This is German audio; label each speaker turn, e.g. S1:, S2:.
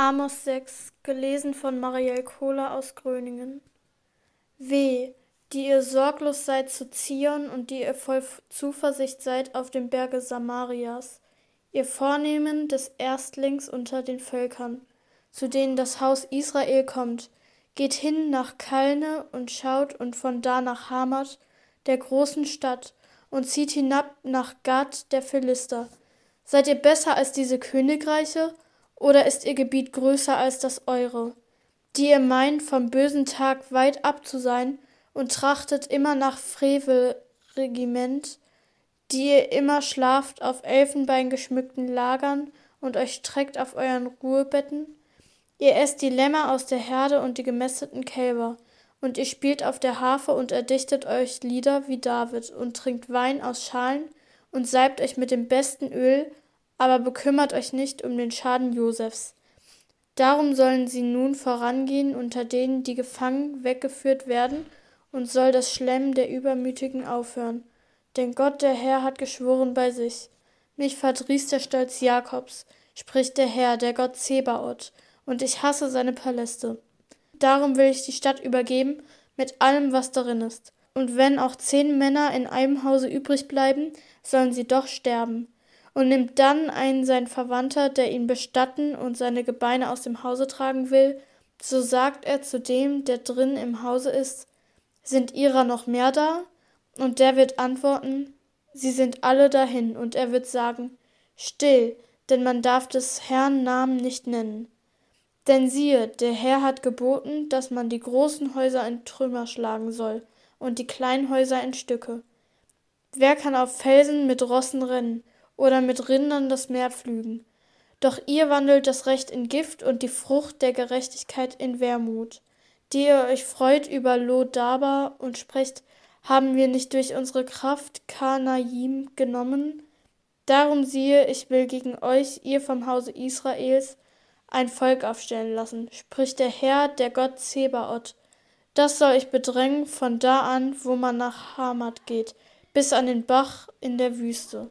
S1: Amos 6, gelesen von Marielle Kohler aus Gröningen. Weh, die ihr sorglos seid zu Zion und die ihr voll Zuversicht seid auf dem Berge Samarias, ihr Vornehmen des Erstlings unter den Völkern, zu denen das Haus Israel kommt, geht hin nach Kalne und schaut und von da nach Hamath, der großen Stadt, und zieht hinab nach Gad der Philister. Seid ihr besser als diese Königreiche? Oder ist ihr Gebiet größer als das eure, die ihr meint, vom bösen Tag weit ab zu sein und trachtet immer nach Frevelregiment, die ihr immer schlaft auf Elfenbein geschmückten Lagern und euch streckt auf euren Ruhebetten? Ihr esst die Lämmer aus der Herde und die gemästeten Kälber, und ihr spielt auf der Harfe und erdichtet euch Lieder wie David und trinkt Wein aus Schalen und salbt euch mit dem besten Öl aber bekümmert euch nicht um den Schaden Josefs. Darum sollen sie nun vorangehen unter denen, die gefangen weggeführt werden, und soll das Schlemmen der Übermütigen aufhören. Denn Gott der Herr hat geschworen bei sich. Mich verdrieß der Stolz Jakobs, spricht der Herr, der Gott Zebaoth, und ich hasse seine Paläste. Darum will ich die Stadt übergeben, mit allem, was darin ist. Und wenn auch zehn Männer in einem Hause übrig bleiben, sollen sie doch sterben und nimmt dann einen sein Verwandter, der ihn bestatten und seine Gebeine aus dem Hause tragen will, so sagt er zu dem, der drin im Hause ist, sind ihrer noch mehr da? Und der wird antworten, sie sind alle dahin, und er wird sagen, still, denn man darf des Herrn Namen nicht nennen. Denn siehe, der Herr hat geboten, dass man die großen Häuser in Trümmer schlagen soll und die kleinen Häuser in Stücke. Wer kann auf Felsen mit Rossen rennen oder mit Rindern das Meer pflügen. Doch ihr wandelt das Recht in Gift und die Frucht der Gerechtigkeit in Wermut, die ihr euch freut über Lodaba und sprecht, haben wir nicht durch unsere Kraft Kanaim genommen? Darum siehe, ich will gegen euch, ihr vom Hause Israels, ein Volk aufstellen lassen, spricht der Herr, der Gott Zebaoth. Das soll ich bedrängen von da an, wo man nach Hamath geht, bis an den Bach in der Wüste.